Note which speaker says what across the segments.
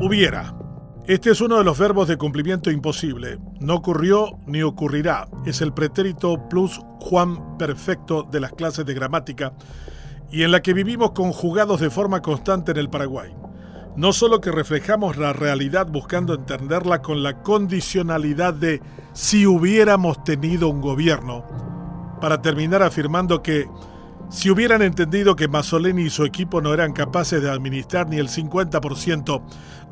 Speaker 1: hubiera. Este es uno de los verbos de cumplimiento imposible. No ocurrió ni ocurrirá. Es el pretérito plus Juan perfecto de las clases de gramática y en la que vivimos conjugados de forma constante en el Paraguay. No solo que reflejamos la realidad buscando entenderla con la condicionalidad de si hubiéramos tenido un gobierno, para terminar afirmando que si hubieran entendido que Mazzoleni y su equipo no eran capaces de administrar ni el 50%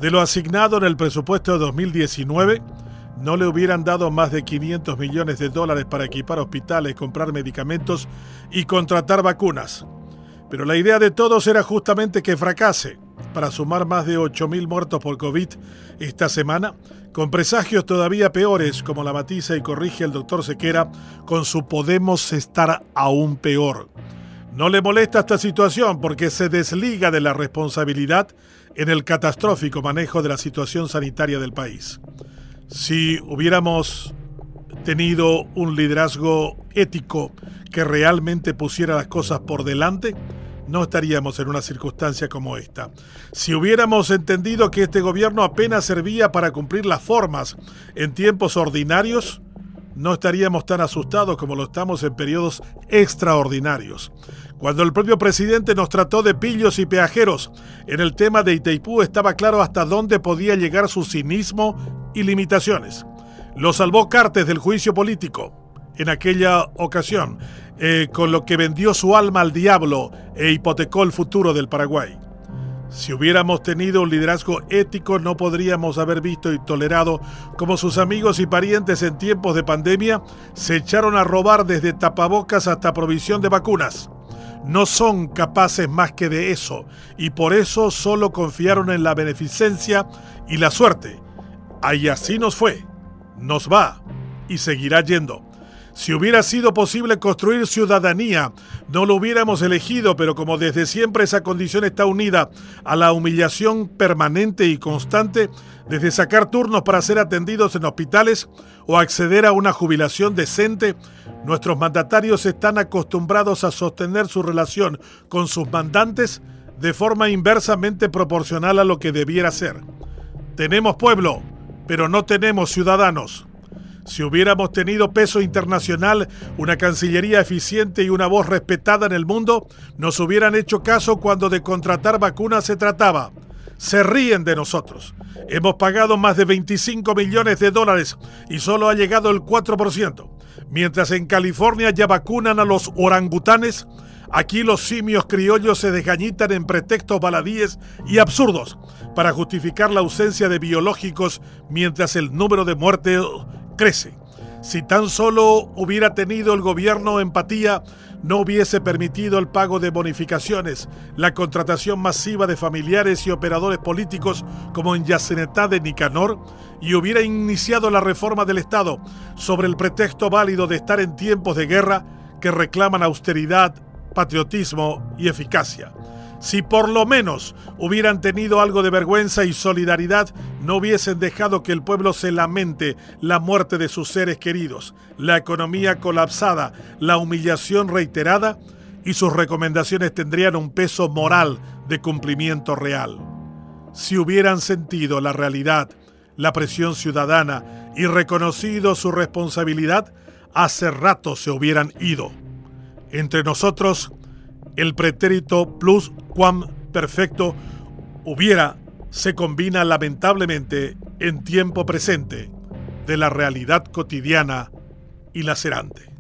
Speaker 1: de lo asignado en el presupuesto de 2019, no le hubieran dado más de 500 millones de dólares para equipar hospitales, comprar medicamentos y contratar vacunas. Pero la idea de todos era justamente que fracase, para sumar más de 8.000 muertos por COVID esta semana, con presagios todavía peores, como la matiza y corrige el doctor Sequera, con su podemos estar aún peor. No le molesta esta situación porque se desliga de la responsabilidad en el catastrófico manejo de la situación sanitaria del país. Si hubiéramos tenido un liderazgo ético que realmente pusiera las cosas por delante, no estaríamos en una circunstancia como esta. Si hubiéramos entendido que este gobierno apenas servía para cumplir las formas en tiempos ordinarios, no estaríamos tan asustados como lo estamos en periodos extraordinarios. Cuando el propio presidente nos trató de pillos y peajeros, en el tema de Itaipú estaba claro hasta dónde podía llegar su cinismo y limitaciones. Lo salvó Cartes del juicio político en aquella ocasión, eh, con lo que vendió su alma al diablo e hipotecó el futuro del Paraguay. Si hubiéramos tenido un liderazgo ético, no podríamos haber visto y tolerado como sus amigos y parientes en tiempos de pandemia se echaron a robar desde tapabocas hasta provisión de vacunas. No son capaces más que de eso y por eso solo confiaron en la beneficencia y la suerte. Ahí así nos fue, nos va y seguirá yendo. Si hubiera sido posible construir ciudadanía, no lo hubiéramos elegido, pero como desde siempre esa condición está unida a la humillación permanente y constante, desde sacar turnos para ser atendidos en hospitales o acceder a una jubilación decente, nuestros mandatarios están acostumbrados a sostener su relación con sus mandantes de forma inversamente proporcional a lo que debiera ser. Tenemos pueblo, pero no tenemos ciudadanos. Si hubiéramos tenido peso internacional, una Cancillería eficiente y una voz respetada en el mundo, nos hubieran hecho caso cuando de contratar vacunas se trataba. Se ríen de nosotros. Hemos pagado más de 25 millones de dólares y solo ha llegado el 4%. Mientras en California ya vacunan a los orangutanes, aquí los simios criollos se desgañitan en pretextos baladíes y absurdos para justificar la ausencia de biológicos mientras el número de muertes crece. Si tan solo hubiera tenido el gobierno empatía, no hubiese permitido el pago de bonificaciones, la contratación masiva de familiares y operadores políticos como en Yacenetá de Nicanor y hubiera iniciado la reforma del Estado sobre el pretexto válido de estar en tiempos de guerra que reclaman austeridad, patriotismo y eficacia. Si por lo menos hubieran tenido algo de vergüenza y solidaridad, no hubiesen dejado que el pueblo se lamente la muerte de sus seres queridos, la economía colapsada, la humillación reiterada, y sus recomendaciones tendrían un peso moral de cumplimiento real. Si hubieran sentido la realidad, la presión ciudadana y reconocido su responsabilidad, hace rato se hubieran ido. Entre nosotros, el pretérito plus quam perfecto hubiera se combina lamentablemente en tiempo presente de la realidad cotidiana y lacerante.